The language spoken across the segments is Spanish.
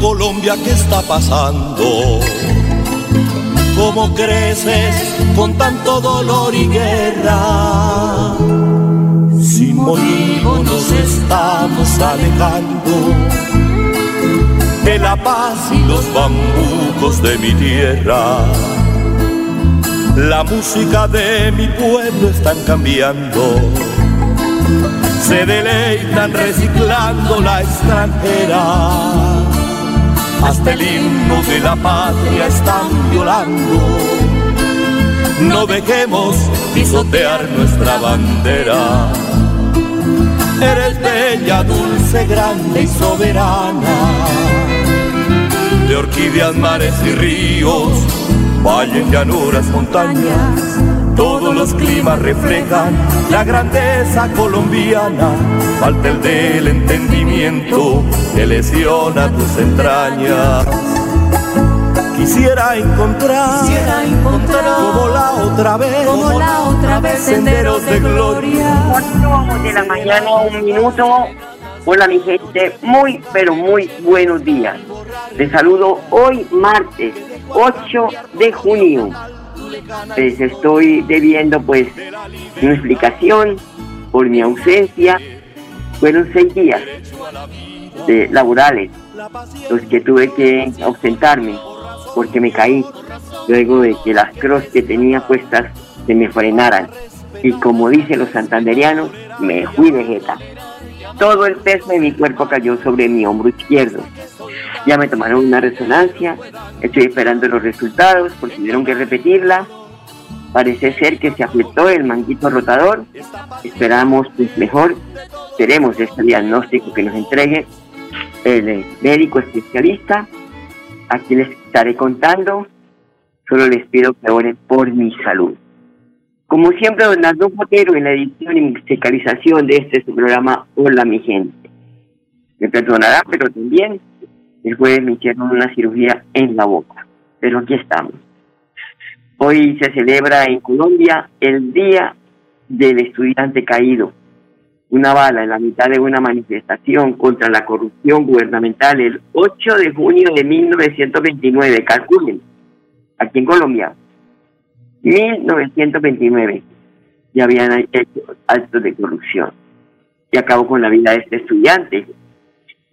Colombia, ¿qué está pasando? ¿Cómo creces con tanto dolor y guerra? Sin motivo nos estamos alejando de la paz y los bambucos de mi tierra. La música de mi pueblo están cambiando se deleitan reciclando la extranjera. Hasta el himno de la patria están violando. No dejemos pisotear nuestra bandera. Eres bella, dulce, grande y soberana. De orquídeas, mares y ríos, valles, llanuras, montañas todos los climas reflejan la grandeza colombiana. Falta el del entendimiento que lesiona tus entrañas. Quisiera encontrar, Quisiera encontrar como la otra vez, como la otra vez senderos de gloria. 8 de la mañana, un minuto. Hola mi gente, muy pero muy buenos días. Les saludo hoy martes 8 de junio. Les estoy debiendo pues una explicación por mi ausencia. Fueron seis días de laborales los que tuve que ausentarme porque me caí luego de que las cross que tenía puestas se me frenaran. Y como dicen los santanderianos, me fui de jeta. Todo el peso de mi cuerpo cayó sobre mi hombro izquierdo. Ya me tomaron una resonancia, estoy esperando los resultados porque tuvieron que repetirla. Parece ser que se afectó el manguito rotador. Esperamos pues mejor. Esperemos este diagnóstico que nos entregue el eh, médico especialista. Aquí les estaré contando. Solo les pido que oren por mi salud. Como siempre, don Nando Botero en la edición y musicalización de este programa Hola mi gente. Me perdonará, pero también el jueves me hicieron una cirugía en la boca. Pero aquí estamos. Hoy se celebra en Colombia el Día del Estudiante Caído. Una bala en la mitad de una manifestación contra la corrupción gubernamental el 8 de junio de 1929. Calculen, aquí en Colombia, 1929 ya habían hecho actos de corrupción y acabó con la vida de este estudiante.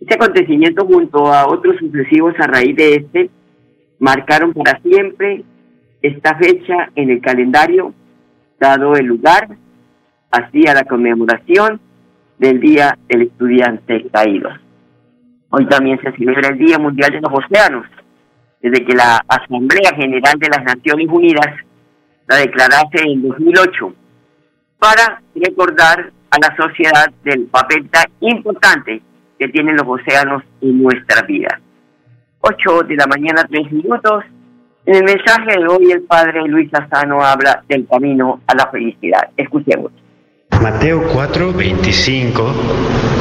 Este acontecimiento junto a otros sucesivos a raíz de este marcaron para siempre esta fecha en el calendario, dado el lugar así a la conmemoración del Día del Estudiante Caído. Hoy también se celebra el Día Mundial de los Océanos, desde que la Asamblea General de las Naciones Unidas la declarase en 2008, para recordar a la sociedad del papel tan importante que tienen los océanos en nuestra vida. 8 de la mañana, 3 minutos. En el mensaje de hoy el padre Luis Lozano habla del camino a la felicidad. Escuchemos. Mateo 4, 25,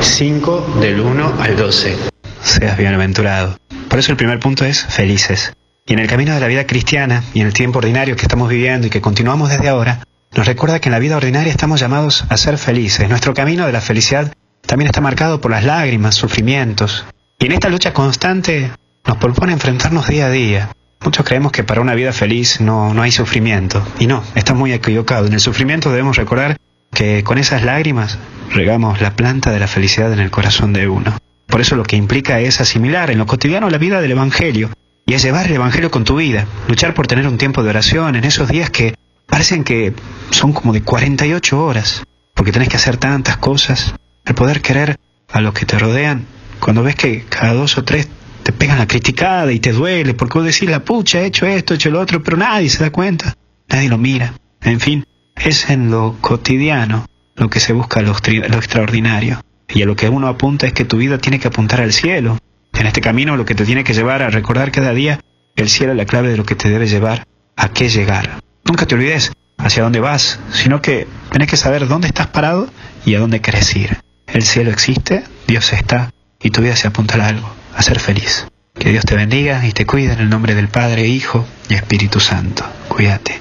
5 del 1 al 12. Seas bienaventurado. Por eso el primer punto es felices. Y en el camino de la vida cristiana y en el tiempo ordinario que estamos viviendo y que continuamos desde ahora, nos recuerda que en la vida ordinaria estamos llamados a ser felices. Nuestro camino de la felicidad también está marcado por las lágrimas, sufrimientos. Y en esta lucha constante nos propone enfrentarnos día a día. Muchos creemos que para una vida feliz no, no hay sufrimiento. Y no, está muy equivocado. En el sufrimiento debemos recordar que con esas lágrimas regamos la planta de la felicidad en el corazón de uno. Por eso lo que implica es asimilar en lo cotidiano la vida del Evangelio y es llevar el Evangelio con tu vida, luchar por tener un tiempo de oración en esos días que parecen que son como de 48 horas, porque tenés que hacer tantas cosas, el poder querer a los que te rodean, cuando ves que cada dos o tres te pegan la criticada y te duele, porque vos decís, la pucha, he hecho esto, he hecho lo otro, pero nadie se da cuenta, nadie lo mira. En fin, es en lo cotidiano lo que se busca lo, lo extraordinario. Y a lo que uno apunta es que tu vida tiene que apuntar al cielo. En este camino lo que te tiene que llevar a recordar cada día el cielo es la clave de lo que te debe llevar a qué llegar. Nunca te olvides hacia dónde vas, sino que tenés que saber dónde estás parado y a dónde querés ir. El cielo existe, Dios está, y tu vida se apunta a algo, a ser feliz. Que Dios te bendiga y te cuide en el nombre del Padre, Hijo y Espíritu Santo. Cuídate.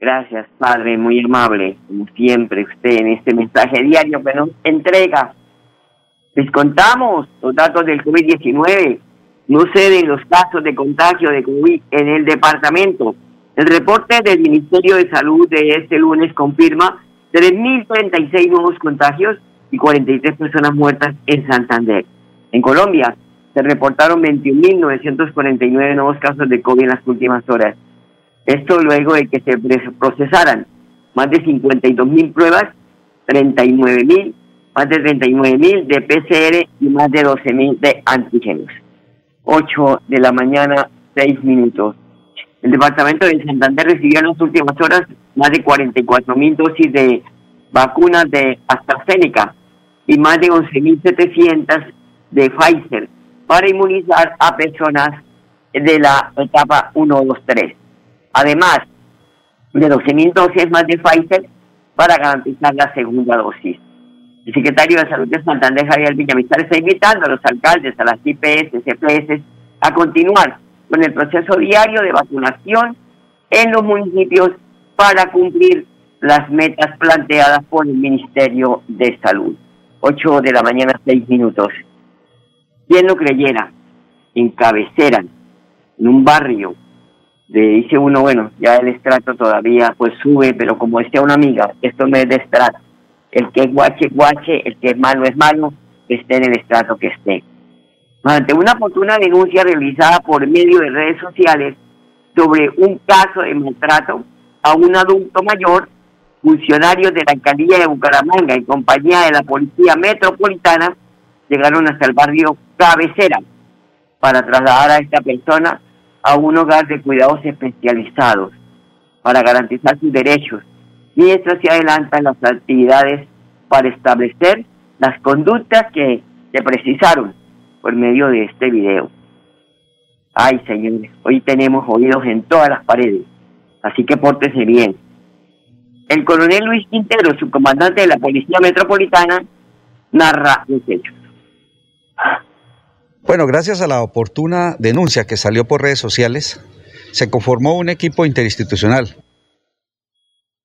Gracias, Padre, muy amable, como siempre, usted en este mensaje diario que nos entrega. Les contamos los datos del COVID-19. No ceden los casos de contagio de COVID en el departamento. El reporte del Ministerio de Salud de este lunes confirma 3.036 nuevos contagios y 43 personas muertas en Santander. En Colombia se reportaron 21.949 nuevos casos de COVID en las últimas horas. Esto luego de que se procesaran más de 52.000 pruebas, 39.000, más de 39.000 de PCR y más de 12.000 de antígenos. 8 de la mañana, 6 minutos. El departamento de Santander recibió en las últimas horas más de 44.000 dosis de vacunas de AstraZeneca y más de 11.700 de Pfizer para inmunizar a personas de la etapa 1, 2, 3 además de 12.000 dosis más de Pfizer para garantizar la segunda dosis. El secretario de Salud de Santander, Javier Villamizar, está invitando a los alcaldes, a las IPS, CPS, a continuar con el proceso diario de vacunación en los municipios para cumplir las metas planteadas por el Ministerio de Salud. 8 de la mañana, 6 minutos. ¿Quién lo creyera? En cabecera, en un barrio de, dice uno, bueno, ya el estrato todavía pues sube, pero como decía una amiga, esto no es de estrato. El que es guache, guache, el que es malo es malo, esté en el estrato que esté. Ante una oportuna denuncia realizada por medio de redes sociales sobre un caso de maltrato a un adulto mayor, funcionarios de la alcaldía de Bucaramanga y compañía de la Policía Metropolitana llegaron hasta el barrio Cabecera para trasladar a esta persona a un hogar de cuidados especializados para garantizar sus derechos, mientras se adelantan las actividades para establecer las conductas que se precisaron por medio de este video. Ay, señores, hoy tenemos oídos en todas las paredes, así que pórtese bien. El coronel Luis Quintero, subcomandante de la Policía Metropolitana, narra los hechos. Bueno, gracias a la oportuna denuncia que salió por redes sociales, se conformó un equipo interinstitucional,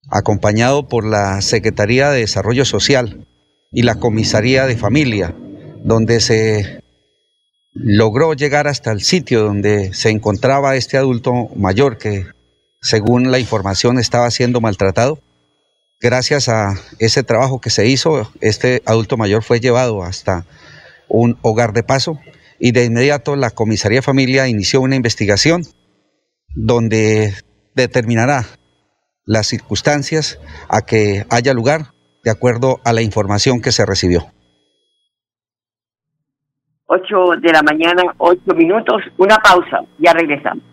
acompañado por la Secretaría de Desarrollo Social y la Comisaría de Familia, donde se logró llegar hasta el sitio donde se encontraba este adulto mayor que, según la información, estaba siendo maltratado. Gracias a ese trabajo que se hizo, este adulto mayor fue llevado hasta un hogar de paso y de inmediato la Comisaría de Familia inició una investigación donde determinará las circunstancias a que haya lugar de acuerdo a la información que se recibió. 8 de la mañana, 8 minutos, una pausa, ya regresamos.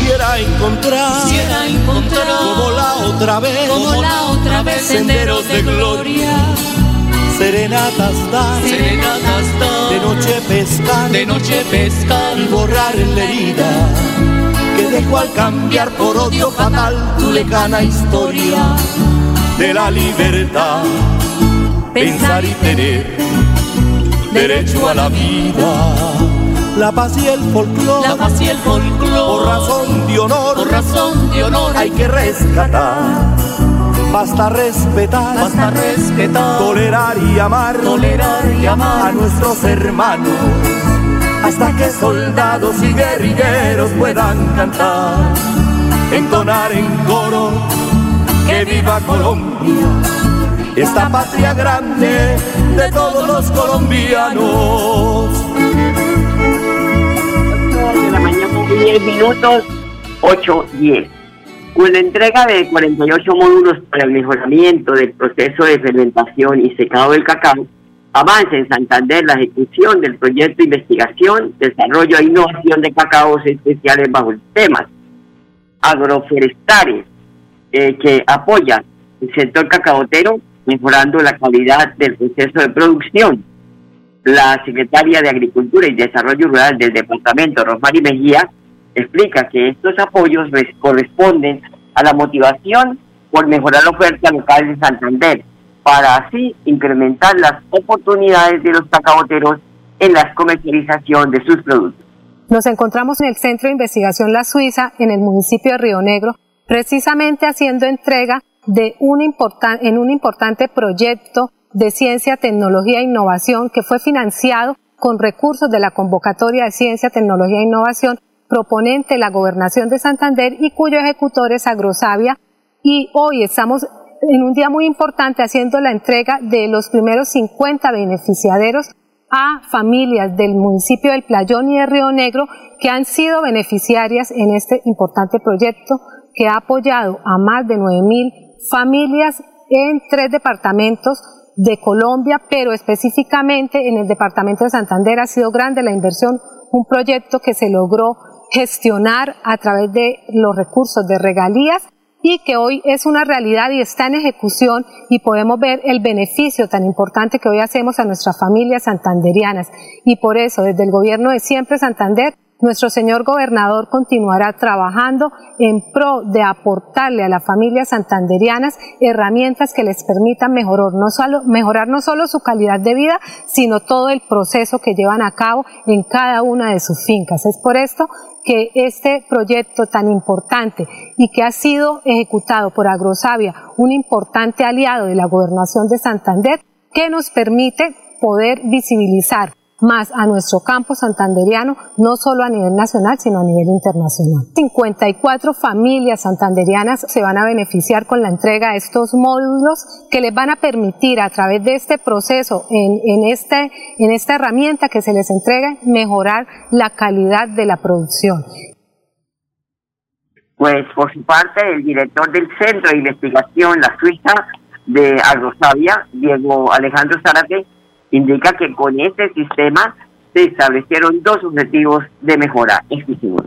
Quisiera encontrar, Quisiera encontrar. Como la otra vez, como la otra vez senderos de gloria, serenatas dar, serenatas dar, de noche pescar, de noche pescar y borrar la herida que dejó al cambiar por odio fatal tu lejana historia de la libertad. Pensar y tener derecho a la vida, la paz y el folclore, la paz y el folclore, por razón de honor, por razón de honor. Hay que rescatar. Basta respetar, basta respetar, tolerar y amar, tolerar y amar. A nuestros hermanos, hasta que soldados y guerrilleros puedan cantar, entonar en coro, que viva Colombia, esta patria grande de todos los colombianos. 10 minutos, 8.10. Con la entrega de 48 módulos para el mejoramiento del proceso de fermentación y secado del cacao, avanza en Santander la ejecución del proyecto de investigación, desarrollo e innovación de cacaos especiales bajo temas agroforestales eh, que apoyan el sector cacaotero, mejorando la calidad del proceso de producción. La secretaria de Agricultura y Desarrollo Rural del departamento, Rosmary Mejía, explica que estos apoyos res- corresponden a la motivación por mejorar la oferta local de Santander, para así incrementar las oportunidades de los cacaoteros en la comercialización de sus productos. Nos encontramos en el Centro de Investigación La Suiza, en el municipio de Río Negro, precisamente haciendo entrega de un importan- en un importante proyecto de ciencia, tecnología e innovación que fue financiado con recursos de la convocatoria de ciencia, tecnología e innovación proponente la gobernación de Santander y cuyo ejecutor es Agrosavia. Y hoy estamos en un día muy importante haciendo la entrega de los primeros 50 beneficiaderos a familias del municipio del Playón y de Río Negro que han sido beneficiarias en este importante proyecto que ha apoyado a más de 9.000 familias en tres departamentos de Colombia, pero específicamente en el departamento de Santander ha sido grande la inversión, un proyecto que se logró gestionar a través de los recursos de regalías y que hoy es una realidad y está en ejecución y podemos ver el beneficio tan importante que hoy hacemos a nuestras familias santanderianas. Y por eso, desde el gobierno de Siempre Santander, nuestro señor gobernador continuará trabajando en pro de aportarle a las familias santanderianas herramientas que les permitan mejorar no, solo, mejorar no solo su calidad de vida, sino todo el proceso que llevan a cabo en cada una de sus fincas. Es por esto que este proyecto tan importante y que ha sido ejecutado por Agrosavia, un importante aliado de la gobernación de Santander, que nos permite poder visibilizar más a nuestro campo santanderiano, no solo a nivel nacional, sino a nivel internacional. 54 familias santanderianas se van a beneficiar con la entrega de estos módulos que les van a permitir a través de este proceso, en, en, este, en esta herramienta que se les entrega, mejorar la calidad de la producción. Pues por su parte, el director del Centro de Investigación La Suiza de Agrosavia, Diego Alejandro Zárate, indica que con este sistema se establecieron dos objetivos de mejora. Escuchemos.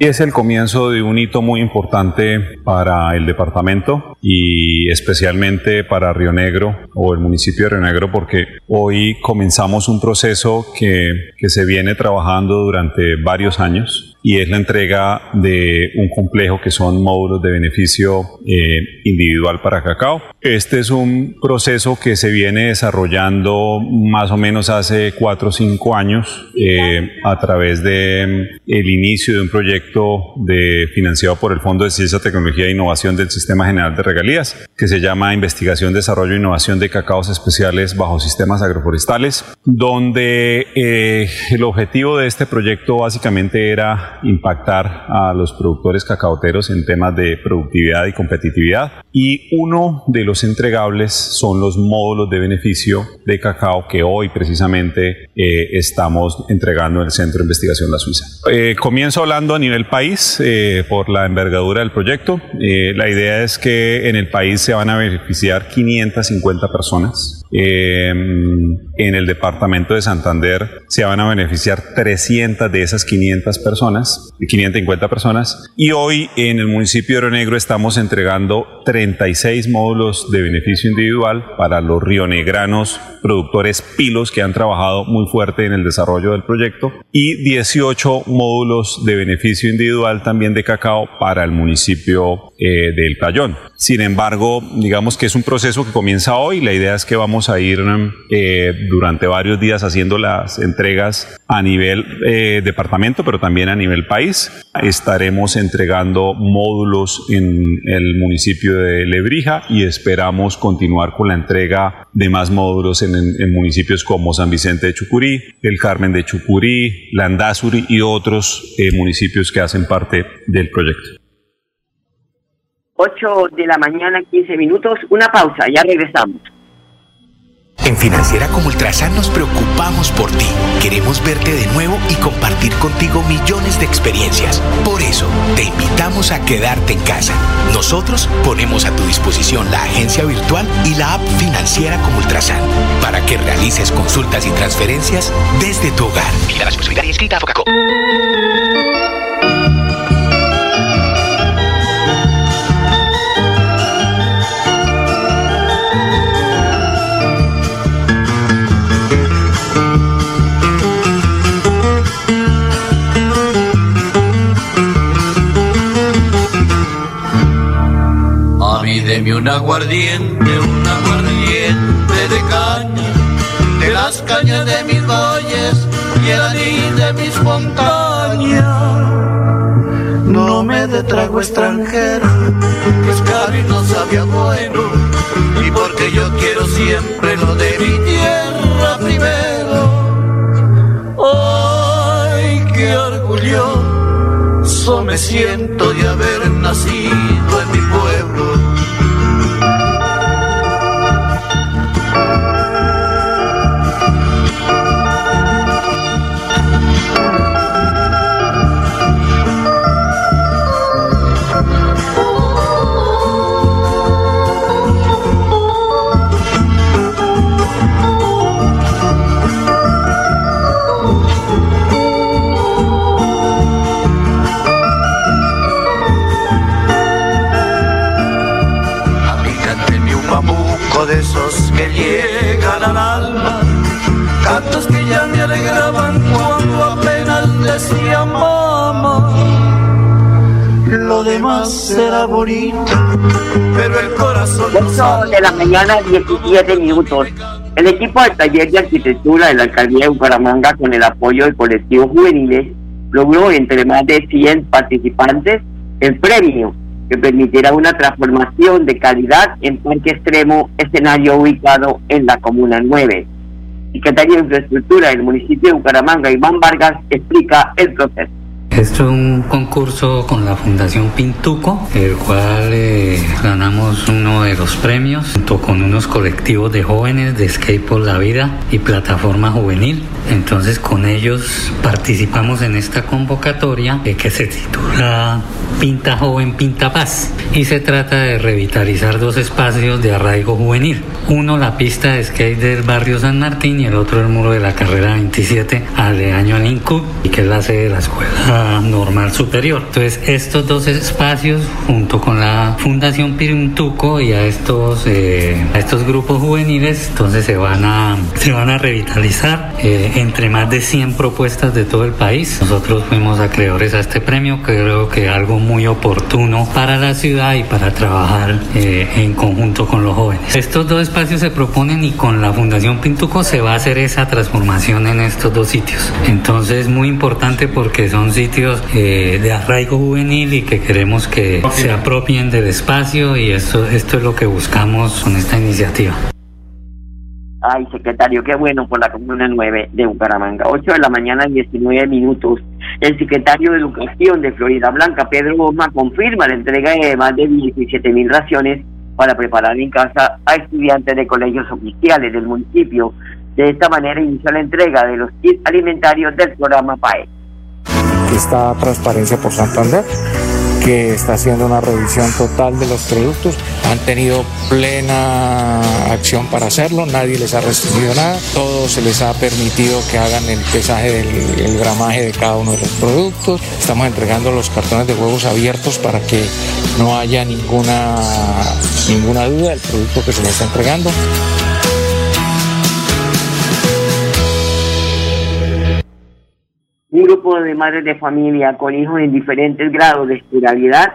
Es el comienzo de un hito muy importante para el departamento y especialmente para Río Negro o el municipio de Río Negro porque hoy comenzamos un proceso que, que se viene trabajando durante varios años y es la entrega de un complejo que son módulos de beneficio eh, individual para cacao. Este es un proceso que se viene desarrollando más o menos hace cuatro o cinco años eh, a través de mm, el inicio de un proyecto financiado por el Fondo de Ciencia, Tecnología e Innovación del Sistema General de Regalías que se llama Investigación, Desarrollo e Innovación de Cacaos Especiales bajo Sistemas Agroforestales, donde eh, el objetivo de este proyecto básicamente era impactar a los productores cacaoteros en temas de productividad y competitividad. Y uno de los entregables son los módulos de beneficio de cacao que hoy precisamente eh, estamos entregando en el Centro de Investigación La Suiza. Eh, comienzo hablando a nivel país por la envergadura del proyecto. la idea es que en el país se van a beneficiar 550 personas. Em, en el departamento de Santander se van a beneficiar 300 de esas 500 personas, 550 personas. Y hoy en el municipio de Oro Negro estamos entregando 36 módulos de beneficio individual para los rionegranos productores pilos que han trabajado muy fuerte en el desarrollo del proyecto y 18 módulos de beneficio individual también de cacao para el municipio eh, del Playón. Sin embargo, digamos que es un proceso que comienza hoy. La idea es que vamos a ir eh, durante varios días haciendo las entregas a nivel eh, departamento, pero también a nivel país. Estaremos entregando módulos en el municipio de Lebrija y esperamos continuar con la entrega de más módulos en, municipios como San Vicente de Chucurí, El Carmen de Chucurí, Landazuri y otros eh, municipios que hacen parte del proyecto. 8 de la mañana, 15 minutos. Una pausa, ya regresamos. En Financiera como Ultrasan nos preocupamos por ti. Queremos verte de nuevo y compartir contigo millones de experiencias. Por eso, te invitamos a quedarte en casa. Nosotros ponemos a tu disposición la agencia virtual y la app Financiera como Ultrasan para que realices consultas y transferencias desde tu hogar. Mira la responsabilidad inscrita a. Deme un aguardiente, un aguardiente de caña, de las cañas de mis valles y el anís de mis montañas. No me de trago extranjero, que es caro y no sabía bueno, y porque yo quiero siempre lo de mi tierra primero. ¡Ay, qué orgulloso me siento de haber nacido en mi de la mañana, 17 minutos. El equipo del taller de arquitectura de la alcaldía de Bucaramanga, con el apoyo del colectivo juveniles, logró entre más de 100 participantes el premio que permitirá una transformación de calidad en parque extremo, escenario ubicado en la Comuna 9. Secretario de Infraestructura del municipio de Bucaramanga, Iván Vargas, explica el proceso esto es un concurso con la Fundación Pintuco, el cual eh, ganamos uno de los premios junto con unos colectivos de jóvenes de Skate por la Vida y Plataforma Juvenil. Entonces con ellos participamos en esta convocatoria eh, que se titula Pinta Joven, Pinta Paz y se trata de revitalizar dos espacios de arraigo juvenil. Uno la pista de skate del barrio San Martín y el otro el muro de la carrera 27 año al INCUB y que es la sede de la escuela normal superior. Entonces, estos dos espacios, junto con la Fundación Pirintuco y a estos, eh, a estos grupos juveniles, entonces se van a, se van a revitalizar eh, entre más de 100 propuestas de todo el país. Nosotros fuimos acreedores a este premio, creo que algo muy oportuno para la ciudad y para trabajar eh, en conjunto con los jóvenes. Estos dos espacios se proponen y con la Fundación Pintuco se va a hacer esa transformación en estos dos sitios. Entonces, muy importante porque son sitios sitios eh, de arraigo juvenil y que queremos que se apropien del espacio y esto, esto es lo que buscamos con esta iniciativa. Ay, secretario, qué bueno por la Comuna 9 de Bucaramanga. 8 de la mañana, 19 minutos. El secretario de Educación de Florida Blanca, Pedro Goma, confirma la entrega de más de 17 mil raciones para preparar en casa a estudiantes de colegios oficiales del municipio. De esta manera inició la entrega de los kits alimentarios del programa PAE. Está Transparencia por Santander que está haciendo una revisión total de los productos. Han tenido plena acción para hacerlo, nadie les ha restringido nada, todo se les ha permitido que hagan el pesaje del el gramaje de cada uno de los productos. Estamos entregando los cartones de huevos abiertos para que no haya ninguna, ninguna duda del producto que se les está entregando. Un grupo de madres de familia con hijos en diferentes grados de escolaridad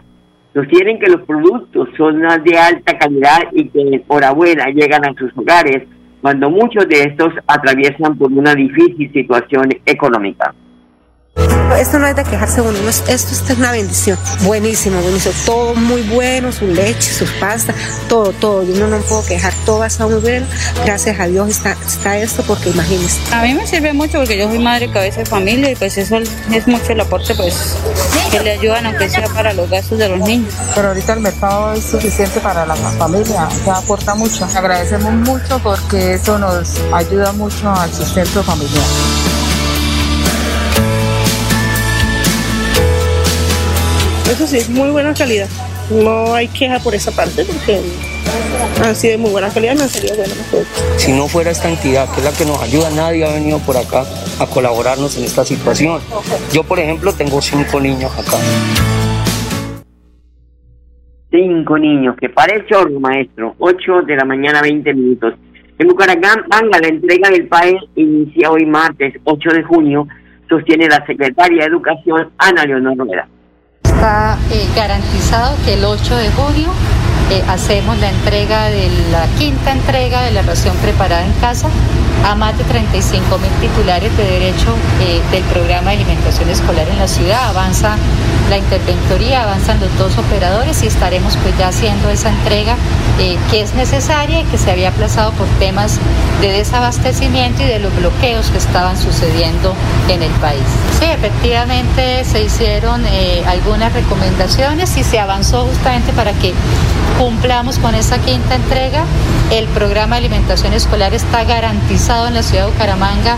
sostienen que los productos son de alta calidad y que enhorabuena llegan a sus hogares cuando muchos de estos atraviesan por una difícil situación económica. Esto no es de quejarse uno, no es- esto, esto es una bendición. Buenísimo, buenísimo. Todo muy bueno, su leche, sus pastas, todo, todo. Yo no, no puedo quejar, todo ha estado muy bueno. Gracias a Dios está, está esto porque imagínense. A mí me sirve mucho porque yo soy madre cabeza de familia y pues eso es mucho el aporte pues que le ayudan aunque sea para los gastos de los niños. Pero ahorita el mercado es suficiente para la familia, ya aporta mucho. Agradecemos mucho porque eso nos ayuda mucho al sustento familiar. Eso sí, es muy buena calidad. No hay queja por esa parte porque han sido de muy buena calidad, me han salido buenos. Si no fuera esta entidad, que es la que nos ayuda, nadie ha venido por acá a colaborarnos en esta situación. Yo, por ejemplo, tengo cinco niños acá. Cinco niños, que para el chorro, maestro. 8 de la mañana, 20 minutos. En Bucaramanga, la entrega del PAE inicia hoy martes 8 de junio, sostiene la secretaria de Educación, Ana Leonor Rueda. Está eh, garantizado que el 8 de junio eh, hacemos la entrega de la quinta entrega de la ración preparada en casa a más de 35 mil titulares de derecho eh, del programa de alimentación escolar en la ciudad. Avanza la interventoría, avanzan los dos operadores y estaremos pues ya haciendo esa entrega eh, que es necesaria y que se había aplazado por temas de desabastecimiento y de los bloqueos que estaban sucediendo en el país. Sí, efectivamente se hicieron eh, algunas recomendaciones y se avanzó justamente para que cumplamos con esa quinta entrega. El programa de alimentación escolar está garantizado en la ciudad de Bucaramanga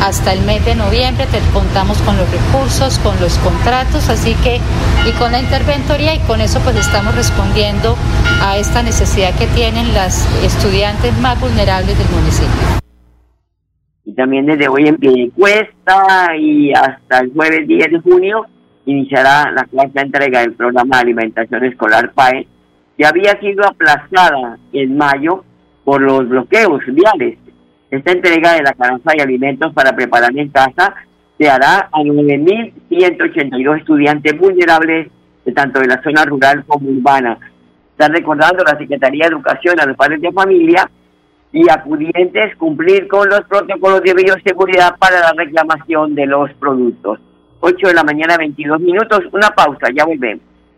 hasta el mes de noviembre. Te- contamos con los recursos, con los contratos, así que y con la interventoría y con eso pues estamos respondiendo a esta necesidad que tienen las estudiantes más vulnerables del municipio. Y también desde hoy en Piedecuesta y hasta el jueves 10 de junio iniciará la cuarta entrega del programa de alimentación escolar PAE, que había sido aplazada en mayo por los bloqueos viales. Esta entrega de la canasta de alimentos para preparar en casa se hará a 9.182 estudiantes vulnerables de tanto de la zona rural como urbana. Está recordando la Secretaría de Educación a los padres de familia y acudientes cumplir con los protocolos de bioseguridad para la reclamación de los productos. 8 de la mañana, 22 minutos, una pausa, ya volvemos.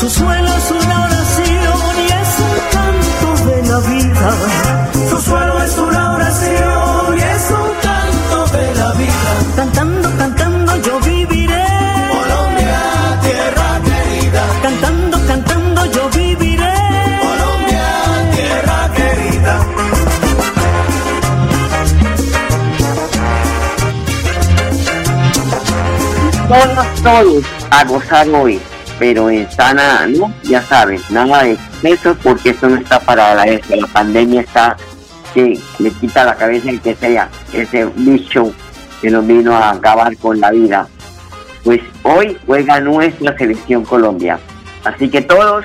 Su suelo es una oración y es un canto de la vida. Su suelo es una oración y es un canto de la vida. Cantando, cantando yo viviré. Colombia, tierra querida. Cantando, cantando yo viviré. Colombia, tierra querida. Todos, todos a gozar hoy, pero en sana, ¿no? Ya saben, nada de excesos porque esto no está para la, la pandemia está que le quita la cabeza el que sea, ese bicho que nos vino a acabar con la vida. Pues hoy juega nuestra selección Colombia. Así que todos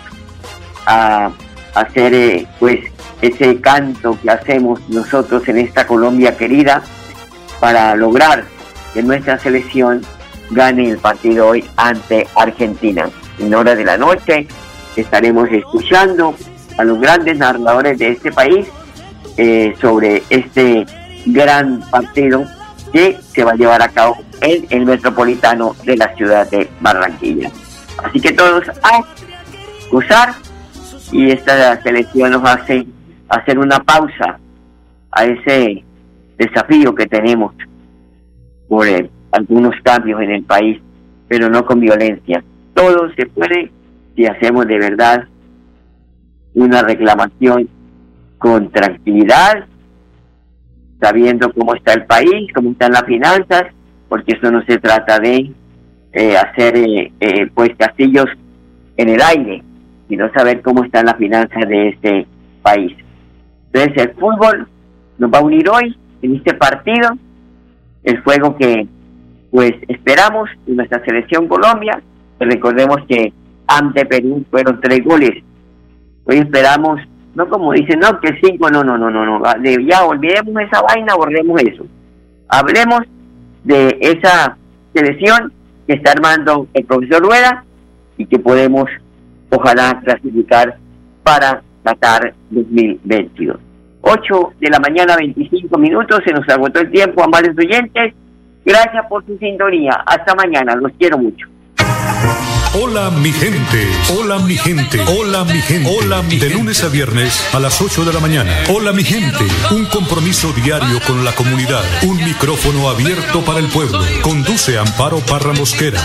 a hacer eh, pues ese canto que hacemos nosotros en esta Colombia querida para lograr que nuestra selección gane el partido hoy ante Argentina. En hora de la noche estaremos escuchando a los grandes narradores de este país eh, sobre este gran partido que se va a llevar a cabo en el metropolitano de la ciudad de Barranquilla. Así que todos a gozar y esta selección nos hace hacer una pausa a ese desafío que tenemos por eh, algunos cambios en el país, pero no con violencia. Todo se puede si hacemos de verdad una reclamación con tranquilidad, sabiendo cómo está el país, cómo están las finanzas, porque eso no se trata de eh, hacer eh, eh, pues castillos en el aire, sino saber cómo están las finanzas de este país. Entonces el fútbol nos va a unir hoy en este partido, el juego que pues esperamos en nuestra selección Colombia, recordemos que ante Perú fueron tres goles, hoy esperamos, no como dicen, no, que cinco, no, no, no, no, no, ya olvidemos esa vaina, borremos eso, hablemos de esa selección que está armando el profesor Rueda y que podemos, ojalá, clasificar para Qatar 2022. 8 de la mañana, 25 minutos, se nos agotó el tiempo, amables oyentes. Gracias por su sintonía. Hasta mañana, los quiero mucho. Hola mi gente, hola mi gente, hola mi gente, hola mi De lunes a viernes a las 8 de la mañana. Hola mi gente, un compromiso diario con la comunidad, un micrófono abierto para el pueblo. Conduce Amparo Parra Mosquera.